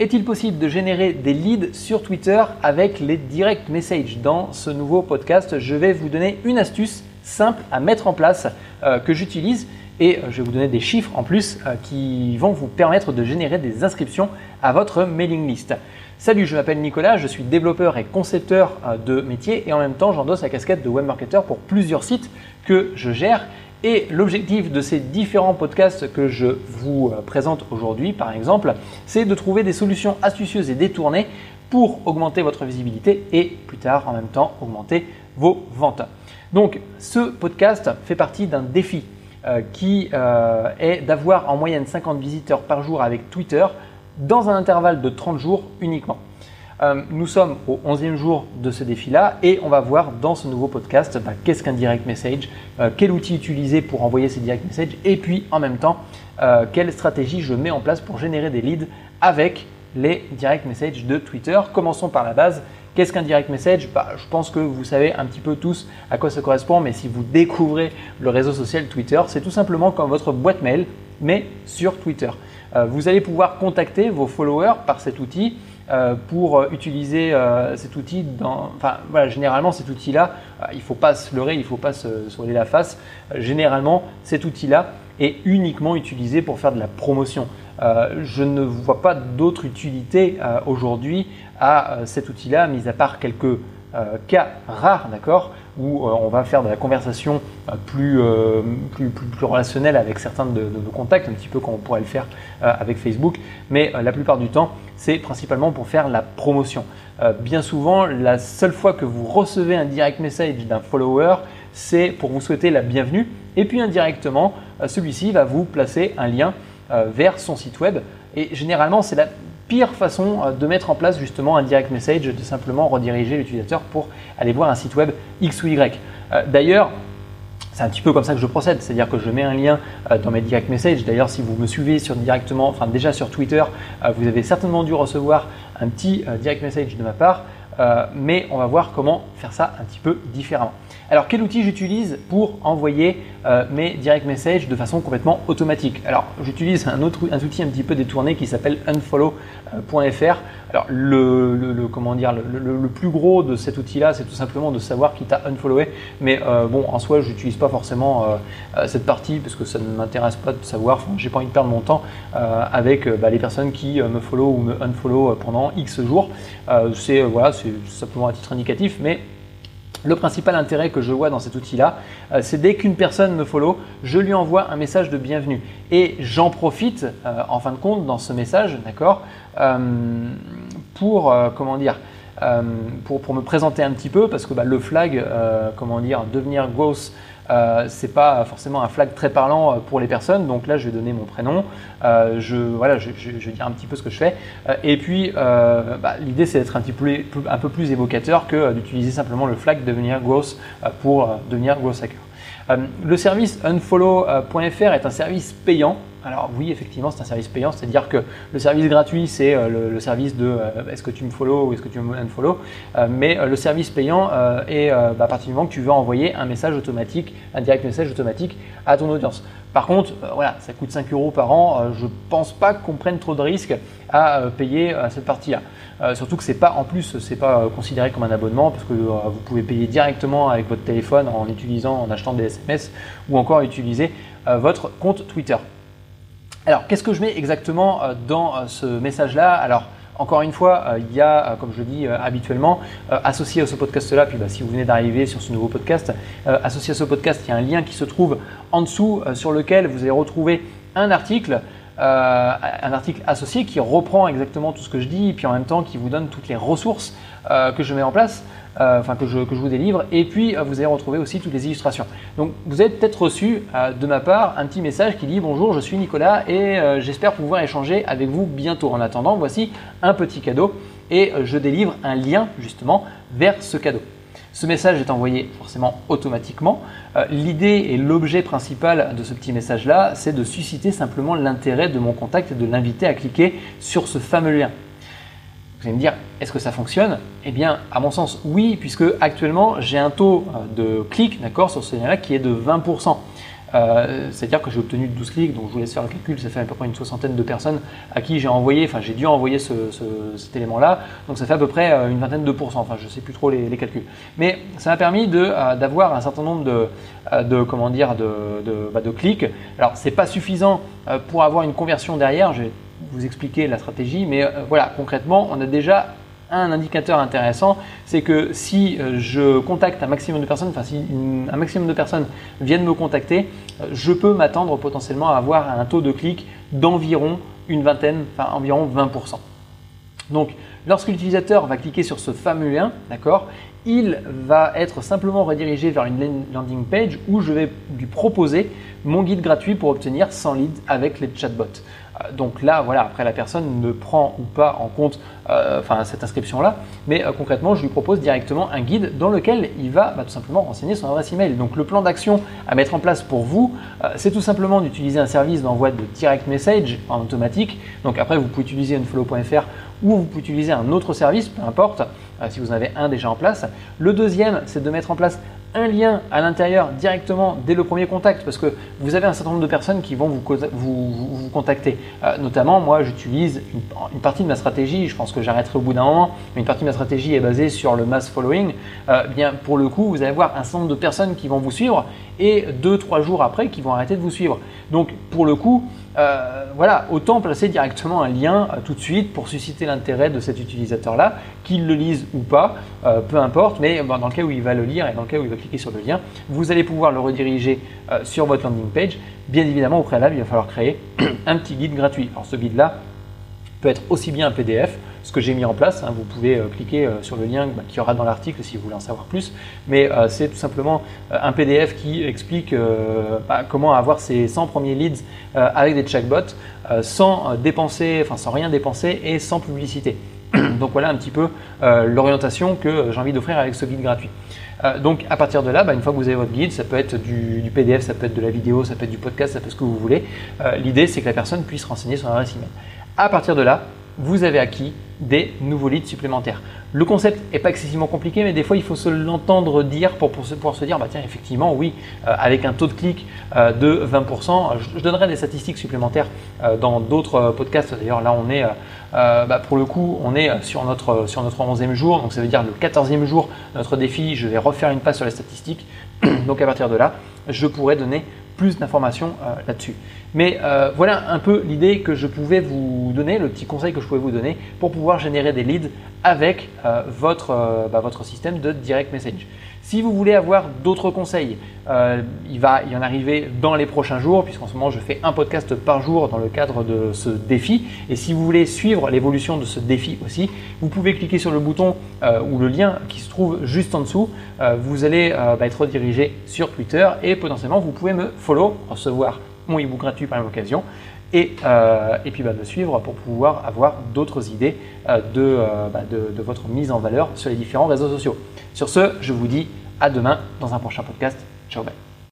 Est-il possible de générer des leads sur Twitter avec les direct messages Dans ce nouveau podcast, je vais vous donner une astuce simple à mettre en place euh, que j'utilise et euh, je vais vous donner des chiffres en plus euh, qui vont vous permettre de générer des inscriptions à votre mailing list. Salut, je m'appelle Nicolas, je suis développeur et concepteur de métier et en même temps j'endosse la casquette de webmarketer pour plusieurs sites que je gère et l'objectif de ces différents podcasts que je vous euh, présente aujourd'hui, par exemple, c'est de trouver des solutions astucieuses et détournées pour augmenter votre visibilité et plus tard, en même temps, augmenter vos ventes. Donc, ce podcast fait partie d'un défi euh, qui euh, est d'avoir en moyenne 50 visiteurs par jour avec Twitter dans un intervalle de 30 jours uniquement. Euh, nous sommes au 11e jour de ce défi-là et on va voir dans ce nouveau podcast bah, qu'est-ce qu'un direct message, euh, quel outil utiliser pour envoyer ces direct messages et puis en même temps euh, quelle stratégie je mets en place pour générer des leads avec les direct messages de Twitter. Commençons par la base. Qu'est-ce qu'un direct message? Bah, Je pense que vous savez un petit peu tous à quoi ça correspond, mais si vous découvrez le réseau social Twitter, c'est tout simplement comme votre boîte mail, mais sur Twitter. vous allez pouvoir contacter vos followers par cet outil pour utiliser euh, cet outil dans, enfin voilà, généralement cet outil-là, euh, il ne faut pas se leurrer, il ne faut pas se, se la face. généralement, cet outil-là est uniquement utilisé pour faire de la promotion. je ne vois pas d'autre utilité aujourd'hui à cet outil-là, mis à part quelques cas rares, d'accord, où on va faire de la conversation plus, plus, plus, relationnelle avec certains de, nos contacts, un petit peu comme on pourrait le faire avec Facebook, mais la plupart du temps, c'est principalement pour faire la promotion. Euh, bien souvent, la seule fois que vous recevez un direct message d'un follower, c'est pour vous souhaiter la bienvenue. Et puis indirectement, euh, celui-ci va vous placer un lien euh, vers son site web. Et généralement, c'est la pire façon de mettre en place justement un direct message, de simplement rediriger l'utilisateur pour aller voir un site web X ou Y. D'ailleurs, c'est un petit peu comme ça que je procède, c'est-à-dire que je mets un lien euh, dans mes direct messages. D'ailleurs, si vous me suivez sur directement, enfin déjà sur Twitter, euh, vous avez certainement dû recevoir un petit euh, direct message de ma part, mais on va voir comment faire ça un petit peu différemment. Alors, quel outil j'utilise pour envoyer euh, mes direct messages de façon complètement automatique? Alors, j'utilise un autre outil un petit peu détourné qui s'appelle unfollow.fr. Alors, le, comment dire, le, plus gros de cet outil-là, c'est tout simplement de savoir qui t'a unfollowé. Mais euh, bon, en soi, je n'utilise pas forcément euh, cette partie parce que ça ne m'intéresse pas de savoir. Enfin, j'ai pas envie de perdre mon temps avec bah, les personnes qui me follow ou me unfollow pendant X jours. c'est voilà, c'est simplement un titre indicatif, mais le principal intérêt que je vois dans cet outil-là, euh, c'est dès qu'une personne me follow, je lui envoie un message de bienvenue. Et j'en profite, euh, en fin de compte, dans ce message, d'accord, euh, pour, me présenter un petit peu, parce que bah, le flag, comment dire, devenir growth euh, c'est pas forcément un flag très parlant euh, pour les personnes. Donc là, je vais donner mon prénom, euh, je, voilà, je, vais dire un petit peu ce que je fais. et puis, bah, l'idée, c'est d'être un, petit peu, un peu plus évocateur que d'utiliser simplement le flag devenir growth pour devenir growth hacker. le service unfollow.fr est un service payant alors oui, effectivement, c'est un service payant, c'est-à-dire que le service gratuit, c'est euh, le, service de euh, est-ce que tu me follow ou est-ce que tu me unfollow, euh, mais le service payant est bah, à partir du moment que tu veux envoyer un message automatique, un direct message automatique à ton audience. Par contre, voilà, ça coûte 5 euros par an, je ne pense pas qu'on prenne trop de risques à payer cette partie-là. surtout que c'est pas en plus, c'est pas considéré comme un abonnement parce que vous pouvez payer directement avec votre téléphone en utilisant, en achetant des SMS ou encore utiliser votre compte Twitter. Alors, qu'est-ce que je mets exactement euh, dans euh, ce message-là? Alors, encore une fois, euh, il y a, comme je dis habituellement, associé à ce podcast-là, puis bah, si vous venez d'arriver sur ce nouveau podcast, associé à ce podcast, il y a un lien qui se trouve en dessous sur lequel vous allez retrouver un article. un article associé qui reprend exactement tout ce que je dis puis en même temps qui vous donne toutes les ressources que je mets en place. Euh, enfin que je, vous délivre, et puis euh, vous allez retrouver aussi toutes les illustrations. Donc vous avez peut-être reçu euh, de ma part un petit message qui dit bonjour, je suis Nicolas et j'espère pouvoir échanger avec vous bientôt. En attendant, voici un petit cadeau et je délivre un lien justement vers ce cadeau. Ce message est envoyé forcément automatiquement. L'idée et l'objet principal de ce petit message-là, c'est de susciter simplement l'intérêt de mon contact et de l'inviter à cliquer sur ce fameux lien. Vous allez me dire, est-ce que ça fonctionne? Eh bien, à mon sens, oui, puisque actuellement, j'ai un taux euh, de clic d'accord, sur ce lien-là qui est de 20%. C'est-à-dire que j'ai obtenu 12 clics, donc je vous laisse faire le calcul, ça fait à peu près une soixantaine de personnes à qui j'ai envoyé, enfin j'ai dû envoyer cet élément-là, donc ça fait à peu près une vingtaine de pourcents, enfin je ne sais plus trop les, calculs. Mais ça m'a permis d'avoir un certain nombre de, comment dire, bah, de clics. Alors c'est pas suffisant pour avoir une conversion derrière, vous expliquer la stratégie, mais voilà, concrètement, on a déjà un indicateur intéressant, c'est que si euh, je contacte un maximum de personnes, enfin si un maximum de personnes viennent me contacter, euh, je peux m'attendre potentiellement à avoir un taux de clic d'environ une vingtaine, enfin environ 20%. Donc lorsque l'utilisateur va cliquer sur ce fameux lien, d'accord, il va être simplement redirigé vers une landing page où je vais lui proposer mon guide gratuit pour obtenir 100 leads avec les chatbots. Euh, donc là, voilà, après la personne ne prend ou pas en compte euh, enfin, cette inscription-là, mais euh, concrètement, je lui propose directement un guide dans lequel il va bah, tout simplement renseigner son adresse email. Donc le plan d'action à mettre en place pour vous, c'est tout simplement d'utiliser un service d'envoi de direct message en automatique. Donc après, vous pouvez utiliser unfollow.fr ou vous pouvez utiliser un autre service, peu importe, si vous en avez un déjà en place. Le deuxième, c'est de mettre en place un lien à l'intérieur directement dès le premier contact parce que vous avez un certain nombre de personnes qui vont vous, contacter. Euh, notamment, moi, j'utilise une, partie de ma stratégie, je pense que j'arrêterai au bout d'un moment, mais une partie de ma stratégie est basée sur le mass following. Euh, bien, pour le coup, vous allez avoir un certain nombre de personnes qui vont vous suivre et deux, trois jours après qui vont arrêter de vous suivre. Donc, pour le coup, euh, voilà, autant placer directement un lien euh, tout de suite pour susciter l'intérêt de cet utilisateur-là, qu'il le lise ou pas, euh, peu importe, mais dans le cas où il va le lire et dans le cas où il va cliquer sur le lien, vous allez pouvoir le rediriger sur votre landing page. Bien évidemment, au préalable, il va falloir créer un petit guide gratuit. Alors ce guide-là peut être aussi bien un PDF, ce que j'ai mis en place. Hein. vous pouvez euh, cliquer euh, sur le lien bah, qui y aura dans l'article si vous voulez en savoir plus. Mais euh, c'est tout simplement un PDF qui explique bah, comment avoir ces 100 premiers leads avec des chatbots sans dépenser, enfin sans rien dépenser et sans publicité. Donc voilà un petit peu l'orientation que j'ai envie d'offrir avec ce guide gratuit. donc à partir de là, bah, une fois que vous avez votre guide, ça peut être du, du, PDF, ça peut être de la vidéo, ça peut être du podcast, ça peut être ce que vous voulez. L'idée c'est que la personne puisse renseigner son adresse email. À partir de là, vous avez acquis des nouveaux leads supplémentaires. Le concept n'est pas excessivement compliqué, mais des fois il faut se l'entendre dire pour, pouvoir se dire, bah tiens, effectivement, oui, euh, avec un taux de clic euh, de 20%, je, donnerai des statistiques supplémentaires euh, dans d'autres podcasts. D'ailleurs, là, on est, bah, pour le coup, on est sur notre, sur notre 11e jour, donc ça veut dire le 14e jour notre défi, je vais refaire une passe sur les statistiques. donc à partir de là, je pourrais donner plus d'informations là-dessus. Mais euh, voilà un peu l'idée que je pouvais vous donner, le petit conseil que je pouvais vous donner pour pouvoir générer des leads avec euh, votre, euh, bah, votre système de direct message. Si vous voulez avoir d'autres conseils, il va y en arriver dans les prochains jours, puisqu'en ce moment je fais un podcast par jour dans le cadre de ce défi. Et si vous voulez suivre l'évolution de ce défi aussi, vous pouvez cliquer sur le bouton ou le lien qui se trouve juste en dessous. vous allez bah, être redirigé sur Twitter et potentiellement vous pouvez me follow, recevoir mon ebook gratuit par l'occasion. Et, euh, et, puis bah, me suivre pour pouvoir avoir d'autres idées euh, euh, bah, de, de, votre mise en valeur sur les différents réseaux sociaux. Sur ce, je vous dis à demain dans un prochain podcast. Ciao, bye.